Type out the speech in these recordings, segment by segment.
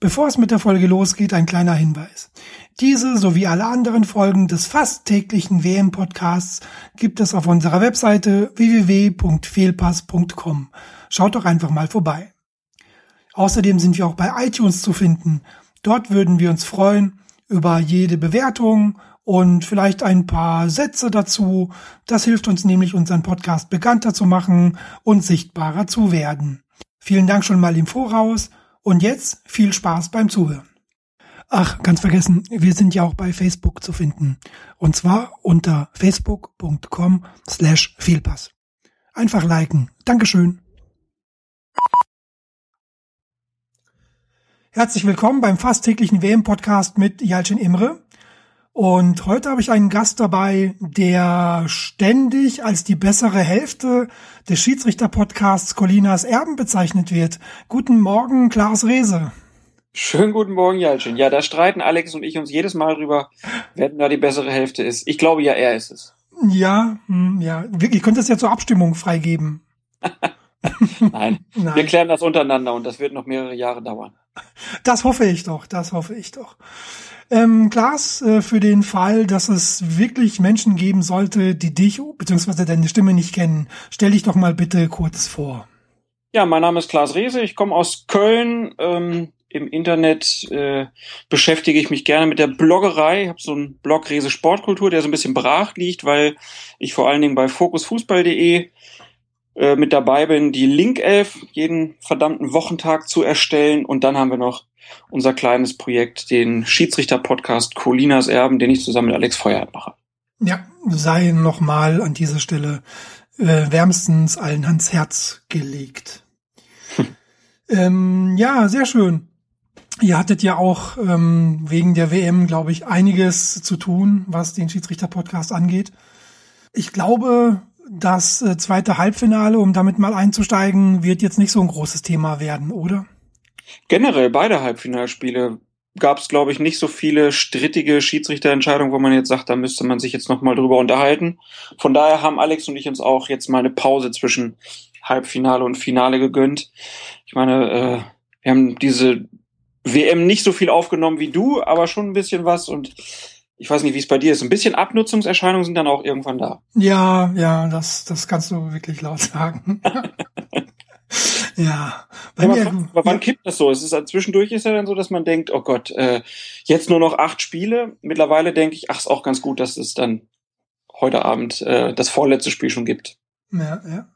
Bevor es mit der Folge losgeht, ein kleiner Hinweis. Diese sowie alle anderen Folgen des fast täglichen WM-Podcasts gibt es auf unserer Webseite www.fehlpass.com. Schaut doch einfach mal vorbei. Außerdem sind wir auch bei iTunes zu finden. Dort würden wir uns freuen über jede Bewertung und vielleicht ein paar Sätze dazu. Das hilft uns nämlich, unseren Podcast bekannter zu machen und sichtbarer zu werden. Vielen Dank schon mal im Voraus und jetzt viel Spaß beim Zuhören. Ach, ganz vergessen, wir sind ja auch bei Facebook zu finden. Und zwar unter facebook.com slash Fehlpass. Einfach liken. Dankeschön. Herzlich willkommen beim fast täglichen WM-Podcast mit Jalcin Imre. Und heute habe ich einen Gast dabei, der ständig als die bessere Hälfte des Schiedsrichter-Podcasts Colinas Erben bezeichnet wird. Guten Morgen, Klaus Rehse. Schönen guten Morgen, Jalcin. Ja, da streiten Alex und ich uns jedes Mal drüber, wer denn da die bessere Hälfte ist. Ich glaube ja, er ist es. Ja, hm, ja. Ihr könnt das ja zur Abstimmung freigeben. Nein. Nein, wir klären das untereinander und das wird noch mehrere Jahre dauern. Das hoffe ich doch, das hoffe ich doch. Ähm, Klaas, äh, für den Fall, dass es wirklich Menschen geben sollte, die dich bzw. deine Stimme nicht kennen, stell dich doch mal bitte kurz vor. Ja, mein Name ist Klaas Rehse, ich komme aus Köln. Ähm, Im Internet äh, beschäftige ich mich gerne mit der Bloggerei. Ich habe so einen Blog Rese Sportkultur, der so ein bisschen brach liegt, weil ich vor allen Dingen bei fokusfußball.de äh, mit dabei bin, die Link 11 jeden verdammten Wochentag zu erstellen. Und dann haben wir noch unser kleines Projekt, den Schiedsrichter-Podcast Colinas Erben, den ich zusammen mit Alex Feuerhardt mache. Ja, sei nochmal an dieser Stelle äh, wärmstens allen ans Herz gelegt. Hm. Ähm, ja, sehr schön. Ihr hattet ja auch ähm, wegen der WM, glaube ich, einiges zu tun, was den Schiedsrichter-Podcast angeht. Ich glaube, das äh, zweite Halbfinale, um damit mal einzusteigen, wird jetzt nicht so ein großes Thema werden, oder? generell beide Halbfinalspiele gab es, glaube ich, nicht so viele strittige Schiedsrichterentscheidungen, wo man jetzt sagt, da müsste man sich jetzt nochmal drüber unterhalten. Von daher haben Alex und ich uns auch jetzt mal eine Pause zwischen Halbfinale und Finale gegönnt. Ich meine, äh, wir haben diese WM nicht so viel aufgenommen wie du, aber schon ein bisschen was und ich weiß nicht, wie es bei dir ist. Ein bisschen Abnutzungserscheinungen sind dann auch irgendwann da. Ja, ja, das, das kannst du wirklich laut sagen. Ja. Bei ja, mir, wann, ja. kippt das so? Es ist zwischendurch ist ja dann so, dass man denkt, oh Gott, äh, jetzt nur noch acht Spiele. Mittlerweile denke ich, ach, ist auch ganz gut, dass es dann heute Abend äh, das vorletzte Spiel schon gibt. Ja, ja.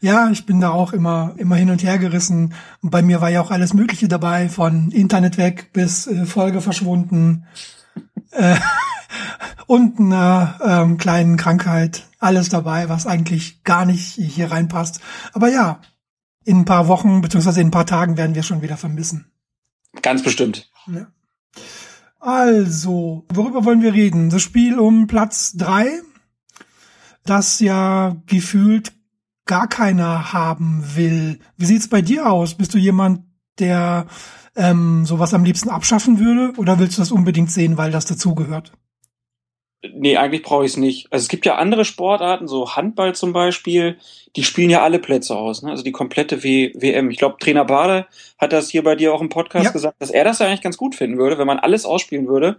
Ja, ich bin da auch immer, immer hin und her gerissen. Bei mir war ja auch alles Mögliche dabei, von Internet weg bis äh, Folge verschwunden. Äh, und einer ähm, kleinen Krankheit. Alles dabei, was eigentlich gar nicht hier reinpasst. Aber ja, in ein paar Wochen beziehungsweise in ein paar Tagen werden wir schon wieder vermissen. Ganz bestimmt. Ja. Also, worüber wollen wir reden? Das Spiel um Platz drei, das ja gefühlt gar keiner haben will. Wie sieht's bei dir aus? Bist du jemand, der ähm, sowas am liebsten abschaffen würde? Oder willst du das unbedingt sehen, weil das dazugehört? Nee, eigentlich brauche ich es nicht. Also es gibt ja andere Sportarten, so Handball zum Beispiel, die spielen ja alle Plätze aus, ne? also die komplette w WM. Ich glaube, Trainer Bade hat das hier bei dir auch im Podcast ja. gesagt, dass er das ja eigentlich ganz gut finden würde, wenn man alles ausspielen würde.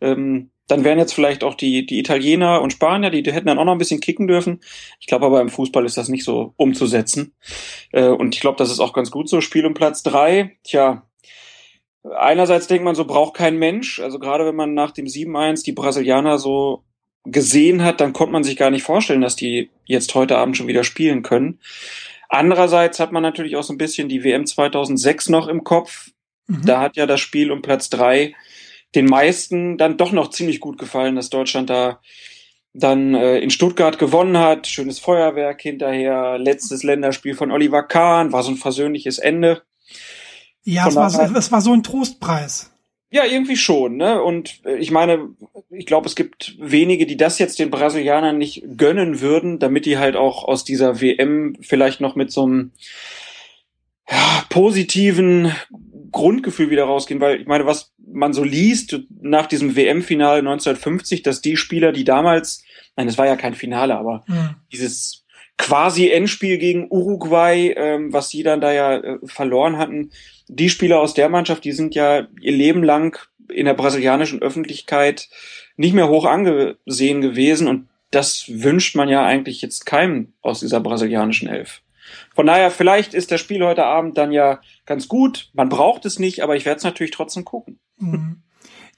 Ähm, dann wären jetzt vielleicht auch die, die Italiener und Spanier, die, die hätten dann auch noch ein bisschen kicken dürfen. Ich glaube aber im Fußball ist das nicht so umzusetzen. Äh, und ich glaube, das ist auch ganz gut so. Spiel um Platz drei, tja, einerseits denkt man so, braucht kein Mensch. Also gerade wenn man nach dem 7-1 die Brasilianer so gesehen hat, dann konnte man sich gar nicht vorstellen, dass die jetzt heute Abend schon wieder spielen können. Andererseits hat man natürlich auch so ein bisschen die WM 2006 noch im Kopf. Mhm. Da hat ja das Spiel um Platz drei den meisten dann doch noch ziemlich gut gefallen, dass Deutschland da dann äh, in Stuttgart gewonnen hat. Schönes Feuerwerk hinterher. Letztes Länderspiel von Oliver Kahn. War so ein versöhnliches Ende. Ja, es war, so, es war so ein Trostpreis. Ja, irgendwie schon, ne? Und äh, ich meine, ich glaube, es gibt wenige, die das jetzt den Brasilianern nicht gönnen würden, damit die halt auch aus dieser WM vielleicht noch mit so einem ja, positiven Grundgefühl wieder rausgehen, weil ich meine, was man so liest nach diesem WM-Finale 1950, dass die Spieler, die damals, nein, es war ja kein Finale, aber mhm. dieses quasi Endspiel gegen Uruguay, ähm, was sie dann da ja äh, verloren hatten. Die Spieler aus der Mannschaft, die sind ja ihr Leben lang in der brasilianischen Öffentlichkeit nicht mehr hoch angesehen gewesen und das wünscht man ja eigentlich jetzt keinem aus dieser brasilianischen Elf. Von daher, vielleicht ist das Spiel heute Abend dann ja ganz gut. Man braucht es nicht, aber ich werde es natürlich trotzdem gucken. Mhm.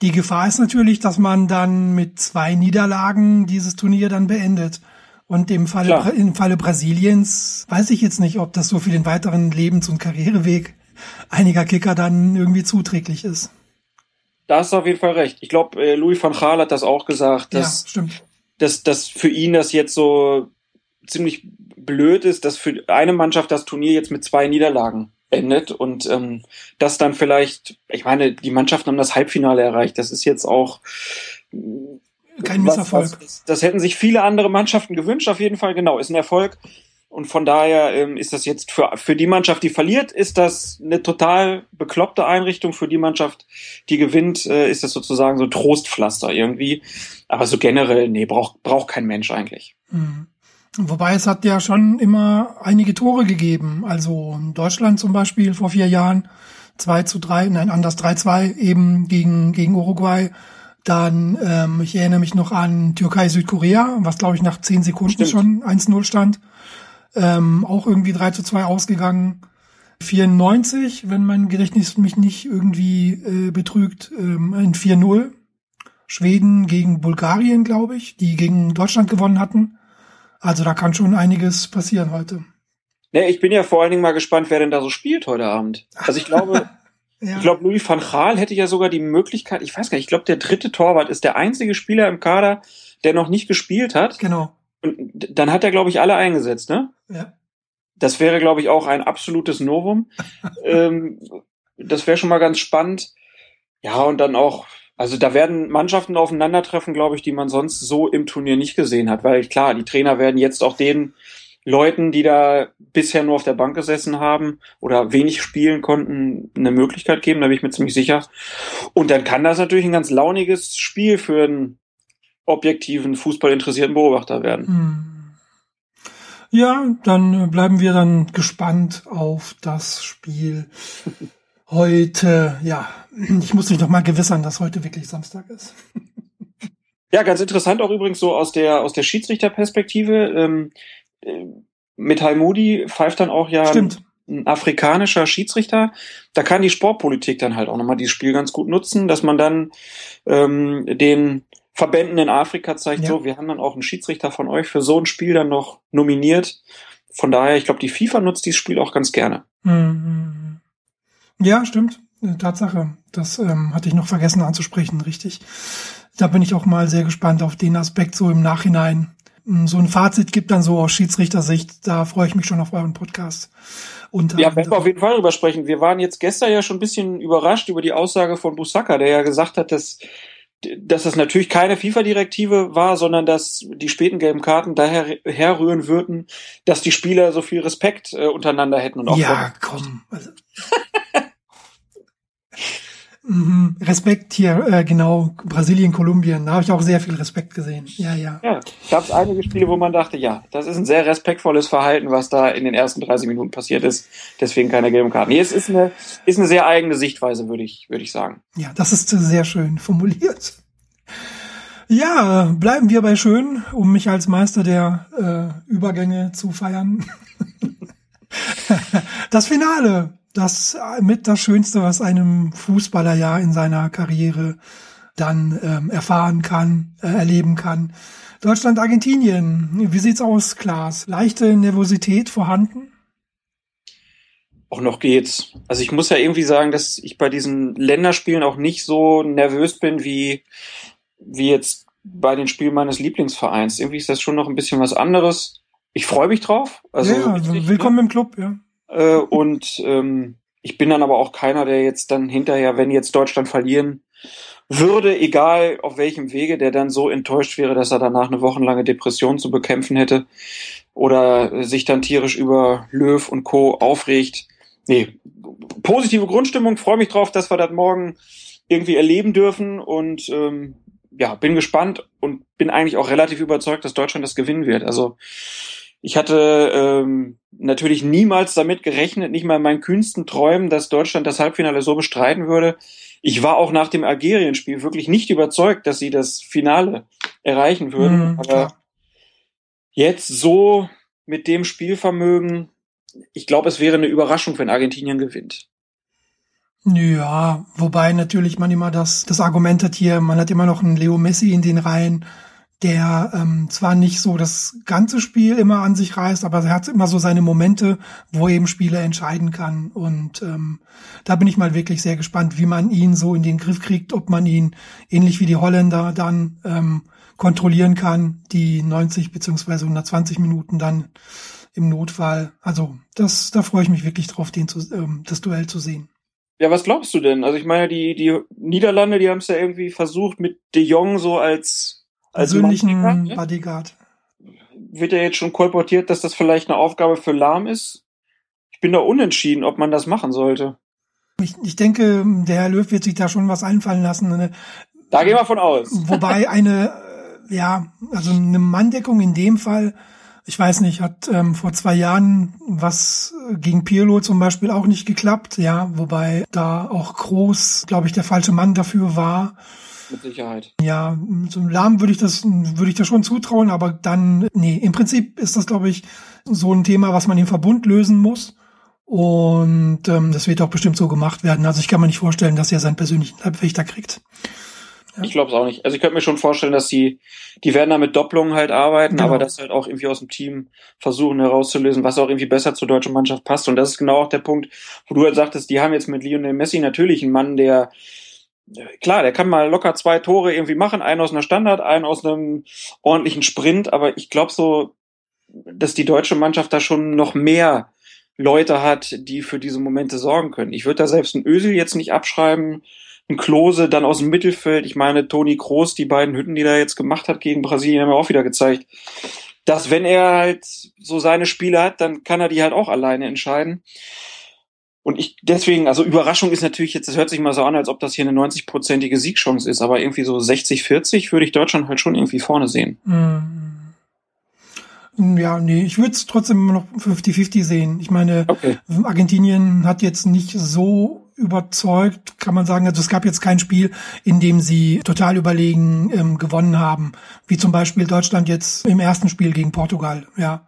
Die Gefahr ist natürlich, dass man dann mit zwei Niederlagen dieses Turnier dann beendet. Und im Falle, im Falle Brasiliens weiß ich jetzt nicht, ob das so für den weiteren Lebens- und Karriereweg einiger Kicker dann irgendwie zuträglich ist. Da hast du auf jeden Fall recht. Ich glaube, äh, Louis van Gaal hat das auch gesagt, dass, ja, stimmt. dass, dass für ihn das jetzt so ziemlich blöd ist, dass für eine Mannschaft das Turnier jetzt mit zwei Niederlagen endet und ähm, das dann vielleicht, ich meine, die Mannschaften haben das Halbfinale erreicht. Das ist jetzt auch kein Misserfolg. Was, was, das hätten sich viele andere Mannschaften gewünscht, auf jeden Fall. Genau, ist ein Erfolg. Und von daher ähm, ist das jetzt für, für die Mannschaft, die verliert, ist das eine total bekloppte Einrichtung. Für die Mannschaft, die gewinnt, äh, ist das sozusagen so Trostpflaster irgendwie. Aber so generell, nee, braucht braucht kein Mensch eigentlich. Mhm. Wobei es hat ja schon immer einige Tore gegeben. Also Deutschland zum Beispiel vor vier Jahren 2 zu 3, nein, anders 3-2 eben gegen, gegen Uruguay. Dann, ähm, ich erinnere mich noch an Türkei-Südkorea, was glaube ich nach zehn Sekunden Stimmt. schon 1-0 stand. Ähm, auch irgendwie 3 zu 2 ausgegangen. 94, wenn mein Gedächtnis mich nicht irgendwie äh, betrügt, ähm, ein 4-0. Schweden gegen Bulgarien, glaube ich, die gegen Deutschland gewonnen hatten. Also da kann schon einiges passieren heute. Nee, ich bin ja vor allen Dingen mal gespannt, wer denn da so spielt heute Abend. Also ich glaube, ja. ich glaube, Louis van Gaal hätte ja sogar die Möglichkeit, ich weiß gar nicht, ich glaube, der dritte Torwart ist der einzige Spieler im Kader, der noch nicht gespielt hat. Genau. Und dann hat er, glaube ich, alle eingesetzt, ne? Ja. Das wäre, glaube ich, auch ein absolutes Novum. ähm, das wäre schon mal ganz spannend. Ja, und dann auch, also da werden Mannschaften aufeinandertreffen, glaube ich, die man sonst so im Turnier nicht gesehen hat, weil klar, die Trainer werden jetzt auch den Leuten, die da bisher nur auf der Bank gesessen haben oder wenig spielen konnten, eine Möglichkeit geben, da bin ich mir ziemlich sicher. Und dann kann das natürlich ein ganz launiges Spiel für einen objektiven, fußballinteressierten Beobachter werden. Hm. Ja, dann bleiben wir dann gespannt auf das Spiel heute, ja, ich muss mich noch mal gewissern, dass heute wirklich Samstag ist. Ja, ganz interessant auch übrigens so aus der aus der Schiedsrichterperspektive. Ähm, äh, Metal Moody pfeift dann auch ja Stimmt. ein afrikanischer Schiedsrichter. Da kann die Sportpolitik dann halt auch nochmal dieses Spiel ganz gut nutzen, dass man dann ähm, den Verbänden in Afrika zeigt, ja. so, wir haben dann auch einen Schiedsrichter von euch für so ein Spiel dann noch nominiert. Von daher, ich glaube, die FIFA nutzt dieses Spiel auch ganz gerne. Mhm. Ja, stimmt. Tatsache. Das ähm, hatte ich noch vergessen anzusprechen, richtig. Da bin ich auch mal sehr gespannt auf den Aspekt so im Nachhinein. Hm, so ein Fazit gibt dann so aus Schiedsrichtersicht. Da freue ich mich schon auf euren Podcast. Und, ja, werden wir auf jeden Fall drüber sprechen. Wir waren jetzt gestern ja schon ein bisschen überrascht über die Aussage von Busaka, der ja gesagt hat, dass dass das natürlich keine FIFA-Direktive war, sondern dass die späten gelben Karten daher herrühren würden, dass die Spieler so viel Respekt äh, untereinander hätten und auch. Ja, komm. Also, Mhm. Respekt hier, äh, genau, Brasilien, Kolumbien, da habe ich auch sehr viel Respekt gesehen. Ja, ja. Ja, gab es einige Spiele, wo man dachte, ja, das ist ein sehr respektvolles Verhalten, was da in den ersten 30 Minuten passiert ist. Deswegen keine gelben Karten. Nee, es ist eine, ist eine sehr eigene Sichtweise, würde ich, würde ich sagen. Ja, das ist sehr schön formuliert. Ja, bleiben wir bei schön, um mich als Meister der äh, Übergänge zu feiern. das Finale das mit das Schönste, was einem Fußballer ja in seiner Karriere dann ähm, erfahren kann, äh, erleben kann. Deutschland, Argentinien. Wie sieht's aus, Klaas? Leichte Nervosität vorhanden? Auch noch geht's. Also ich muss ja irgendwie sagen, dass ich bei diesen Länderspielen auch nicht so nervös bin wie, wie jetzt bei den Spielen meines Lieblingsvereins. Irgendwie ist das schon noch ein bisschen was anderes. Ich freue mich drauf. Also ja, richtig, willkommen ne? im Club, ja. Äh, und ähm, ich bin dann aber auch keiner, der jetzt dann hinterher, wenn jetzt Deutschland verlieren würde, egal auf welchem Wege, der dann so enttäuscht wäre, dass er danach eine wochenlange Depression zu bekämpfen hätte oder sich dann tierisch über Löw und Co. aufregt. Nee, positive Grundstimmung, freue mich drauf, dass wir das morgen irgendwie erleben dürfen und ähm, ja, bin gespannt und bin eigentlich auch relativ überzeugt, dass Deutschland das gewinnen wird. Also Ich hatte ähm, natürlich niemals damit gerechnet, nicht mal in meinen kühnsten Träumen, dass Deutschland das Halbfinale so bestreiten würde. Ich war auch nach dem Algerien-Spiel wirklich nicht überzeugt, dass sie das Finale erreichen würden. Mhm, Aber jetzt so mit dem Spielvermögen, ich glaube, es wäre eine Überraschung, wenn Argentinien gewinnt. Ja, wobei natürlich man immer das, das Argument hat hier, man hat immer noch einen Leo Messi in den Reihen, der ähm, zwar nicht so das ganze Spiel immer an sich reißt, aber er hat immer so seine Momente, wo eben Spiele entscheiden kann. Und ähm, da bin ich mal wirklich sehr gespannt, wie man ihn so in den Griff kriegt, ob man ihn ähnlich wie die Holländer dann ähm, kontrollieren kann, die 90 beziehungsweise 120 Minuten dann im Notfall. Also das, da freue ich mich wirklich drauf, den zu, ähm, das Duell zu sehen. Ja, was glaubst du denn? Also ich meine, die, die Niederlande, die haben es ja irgendwie versucht mit De Jong so als persönlichen Bodyguard, ne? Bodyguard. Wird ja jetzt schon kolportiert, dass das vielleicht eine Aufgabe für Lahm ist? Ich bin da unentschieden, ob man das machen sollte. Ich, ich denke, der Herr Löw wird sich da schon was einfallen lassen. Da gehen wir von aus. Wobei eine, äh, ja, also eine Manndeckung in dem Fall ich weiß nicht, hat ähm, vor zwei Jahren was gegen Pirlo zum Beispiel auch nicht geklappt, ja, wobei da auch Groß, glaube ich, der falsche Mann dafür war. Mit Sicherheit. Ja, zum Lahm würde ich das, würde ich das schon zutrauen, aber dann, nee, im Prinzip ist das, glaube ich, so ein Thema, was man im Verbund lösen muss. Und ähm, das wird auch bestimmt so gemacht werden. Also ich kann mir nicht vorstellen, dass er seinen persönlichen Leibwächter kriegt. Ich glaube es auch nicht. Also ich könnte mir schon vorstellen, dass die, die werden da mit Doppelungen halt arbeiten, genau. aber das halt auch irgendwie aus dem Team versuchen herauszulösen, was auch irgendwie besser zur deutschen Mannschaft passt. Und das ist genau auch der Punkt, wo du halt sagtest, die haben jetzt mit Lionel Messi natürlich einen Mann, der klar, der kann mal locker zwei Tore irgendwie machen, einen aus einer Standard, einen aus einem ordentlichen Sprint, aber ich glaube so, dass die deutsche Mannschaft da schon noch mehr Leute hat, die für diese Momente sorgen können. Ich würde da selbst einen Ösel jetzt nicht abschreiben, ein Klose dann aus dem Mittelfeld. Ich meine, Toni Kroos, die beiden Hütten, die er jetzt gemacht hat gegen Brasilien, haben wir auch wieder gezeigt, dass wenn er halt so seine Spiele hat, dann kann er die halt auch alleine entscheiden. Und ich deswegen, also Überraschung ist natürlich jetzt, das hört sich mal so an, als ob das hier eine 90-prozentige Siegchance ist, aber irgendwie so 60-40 würde ich Deutschland halt schon irgendwie vorne sehen. Mm. Ja, nee, ich würde es trotzdem immer noch 50-50 sehen. Ich meine, okay. Argentinien hat jetzt nicht so überzeugt, kann man sagen. Also es gab jetzt kein Spiel, in dem sie total überlegen ähm, gewonnen haben, wie zum Beispiel Deutschland jetzt im ersten Spiel gegen Portugal. Ja,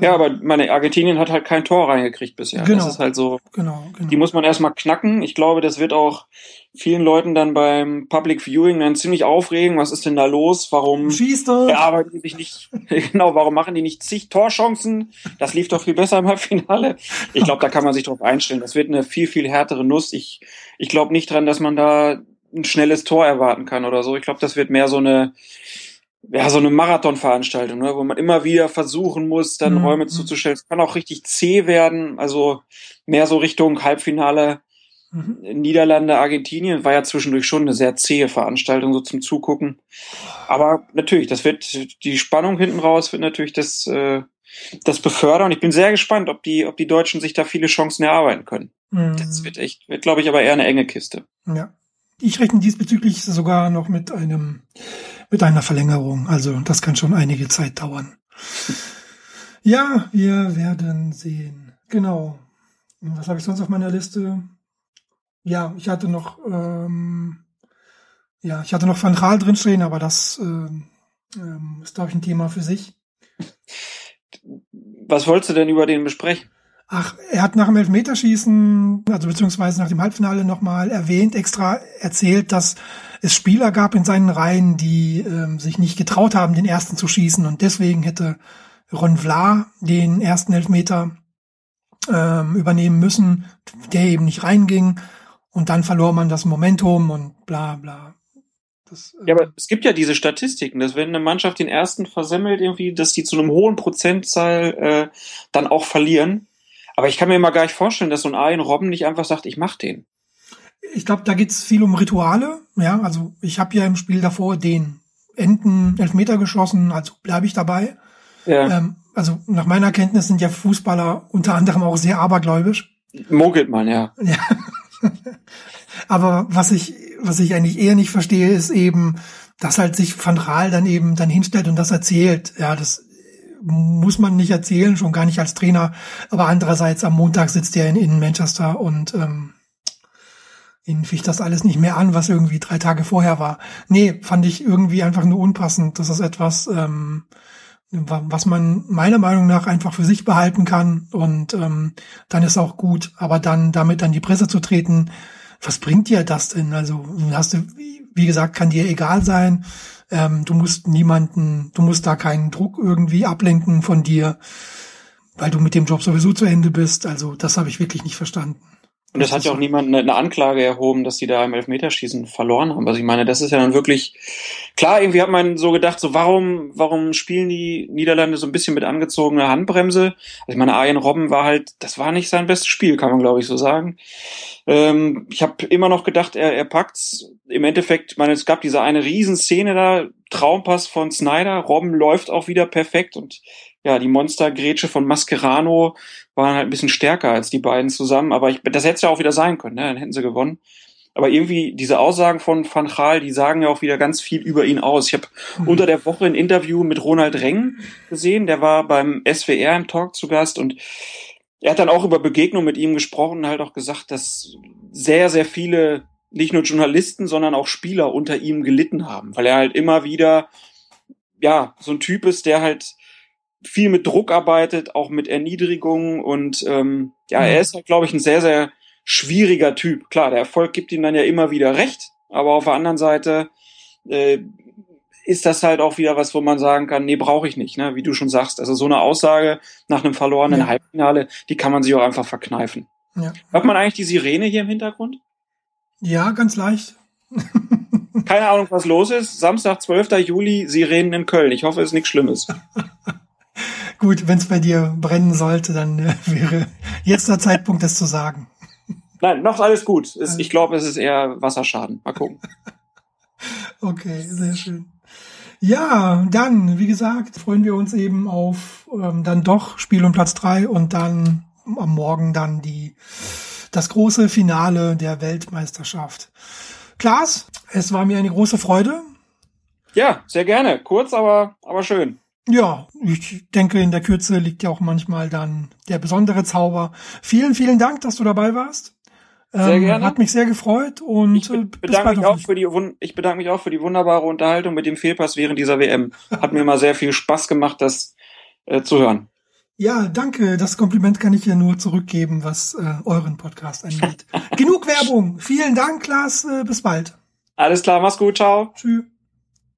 ja, aber meine Argentinien hat halt kein Tor reingekriegt bisher. Genau. Das ist halt so. Genau, genau. Die muss man erstmal knacken. Ich glaube, das wird auch vielen Leuten dann beim Public Viewing dann ziemlich aufregen. Was ist denn da los? Warum Schießt er? arbeiten die sich nicht? genau, warum machen die nicht zig Torchancen? Das lief doch viel besser im Halbfinale. Ich glaube, da kann man sich drauf einstellen. Das wird eine viel, viel härtere Nuss. Ich, ich glaube nicht dran, dass man da ein schnelles Tor erwarten kann oder so. Ich glaube, das wird mehr so eine ja, so eine Marathonveranstaltung, ne, wo man immer wieder versuchen muss, dann mhm. Räume zuzustellen. Es kann auch richtig zäh werden, also mehr so Richtung Halbfinale mhm. Niederlande, Argentinien, war ja zwischendurch schon eine sehr zähe Veranstaltung, so zum Zugucken. Aber natürlich, das wird, die Spannung hinten raus wird natürlich das, äh, das befördern. Ich bin sehr gespannt, ob die, ob die Deutschen sich da viele Chancen erarbeiten können. Mhm. Das wird echt, wird, glaube ich, aber eher eine enge Kiste. Ja. Ich rechne diesbezüglich sogar noch mit einem mit einer Verlängerung. Also das kann schon einige Zeit dauern. Ja, wir werden sehen. Genau. Was habe ich sonst auf meiner Liste? Ja, ich hatte noch, ähm, ja, ich hatte noch Van Raal drinstehen, aber das ähm, ähm, ist, glaube ich, ein Thema für sich. Was wolltest du denn über den besprechen? Ach, er hat nach dem Elfmeterschießen, also beziehungsweise nach dem Halbfinale nochmal erwähnt, extra erzählt, dass es Spieler gab in seinen Reihen, die ähm, sich nicht getraut haben, den ersten zu schießen und deswegen hätte Ron Vla den ersten Elfmeter ähm, übernehmen müssen, der eben nicht reinging und dann verlor man das Momentum und bla bla. Das, äh ja, aber es gibt ja diese Statistiken, dass wenn eine Mannschaft den ersten versemmelt, irgendwie, dass die zu einem hohen Prozentzahl äh, dann auch verlieren. Aber ich kann mir immer gar nicht vorstellen, dass so ein Arjen Robben nicht einfach sagt, ich mach den. Ich glaube, da geht's viel um Rituale. Ja, also ich habe ja im Spiel davor den Enten Elfmeter geschossen, also bleibe ich dabei. Ja. Ähm, also nach meiner Kenntnis sind ja Fußballer unter anderem auch sehr abergläubisch. Mogelt man, ja. ja. Aber was ich, was ich eigentlich eher nicht verstehe, ist eben, dass halt sich Van Raal dann eben dann hinstellt und das erzählt. Ja, das muss man nicht erzählen, schon gar nicht als Trainer. Aber andererseits am Montag sitzt er in, in Manchester und ähm, ihn ficht das alles nicht mehr an, was irgendwie drei Tage vorher war. Nee, fand ich irgendwie einfach nur unpassend. Das ist etwas, ähm, was man meiner Meinung nach einfach für sich behalten kann und ähm, dann ist auch gut. Aber dann damit an die Presse zu treten, was bringt dir das denn? Also hast du, wie gesagt, kann dir egal sein. Ähm, du musst niemanden, du musst da keinen Druck irgendwie ablenken von dir, weil du mit dem Job sowieso zu Ende bist. Also das habe ich wirklich nicht verstanden. Und es hat ja auch niemand eine, eine, Anklage erhoben, dass die da im Elfmeterschießen verloren haben. Also ich meine, das ist ja dann wirklich klar. Irgendwie hat man so gedacht, so warum, warum spielen die Niederlande so ein bisschen mit angezogener Handbremse? Also ich meine, Arjen Robben war halt, das war nicht sein bestes Spiel, kann man glaube ich so sagen. Ähm, ich habe immer noch gedacht, er, er packt's. Im Endeffekt, ich meine, es gab diese eine Riesenszene da, Traumpass von Snyder, Robben läuft auch wieder perfekt und ja, die Monstergrätsche von Mascherano waren halt ein bisschen stärker als die beiden zusammen. Aber ich, das hätte es ja auch wieder sein können, ne? dann hätten sie gewonnen. Aber irgendwie diese Aussagen von Van Gaal, die sagen ja auch wieder ganz viel über ihn aus. Ich habe mhm. unter der Woche ein Interview mit Ronald Reng gesehen, der war beim SWR im Talk zu Gast und er hat dann auch über Begegnung mit ihm gesprochen und halt auch gesagt, dass sehr, sehr viele, nicht nur Journalisten, sondern auch Spieler unter ihm gelitten haben, weil er halt immer wieder, ja, so ein Typ ist, der halt viel mit Druck arbeitet, auch mit Erniedrigung und ähm, ja, er ist halt, glaube ich, ein sehr, sehr schwieriger Typ. Klar, der Erfolg gibt ihm dann ja immer wieder recht, aber auf der anderen Seite äh, ist das halt auch wieder was, wo man sagen kann, nee, brauche ich nicht, ne? wie du schon sagst. Also so eine Aussage nach einem verlorenen ja. Halbfinale, die kann man sich auch einfach verkneifen. Ja. Hört man eigentlich die Sirene hier im Hintergrund? Ja, ganz leicht. Keine Ahnung, was los ist. Samstag, 12. Juli, Sirenen in Köln. Ich hoffe, es ist nichts Schlimmes. Gut, wenn es bei dir brennen sollte, dann äh, wäre jetzt der Zeitpunkt, das zu sagen. Nein, noch alles gut. Es, ich glaube, es ist eher Wasserschaden. Mal gucken. okay, sehr schön. Ja, dann, wie gesagt, freuen wir uns eben auf ähm, dann doch Spiel um Platz drei und dann am Morgen dann die das große Finale der Weltmeisterschaft. Klaas, es war mir eine große Freude. Ja, sehr gerne. Kurz, aber, aber schön. Ja, ich denke, in der Kürze liegt ja auch manchmal dann der besondere Zauber. Vielen, vielen Dank, dass du dabei warst. Sehr ähm, gerne. Hat mich sehr gefreut und ich äh, bedanke mich auch für die ich bedanke mich auch für die wunderbare Unterhaltung mit dem Fehlpass während dieser WM. Hat mir immer sehr viel Spaß gemacht, das äh, zu hören. Ja, danke. Das Kompliment kann ich ja nur zurückgeben, was äh, euren Podcast angeht. Genug Werbung. Vielen Dank, Klaas. Äh, bis bald. Alles klar, mach's gut. Ciao. Tschüss.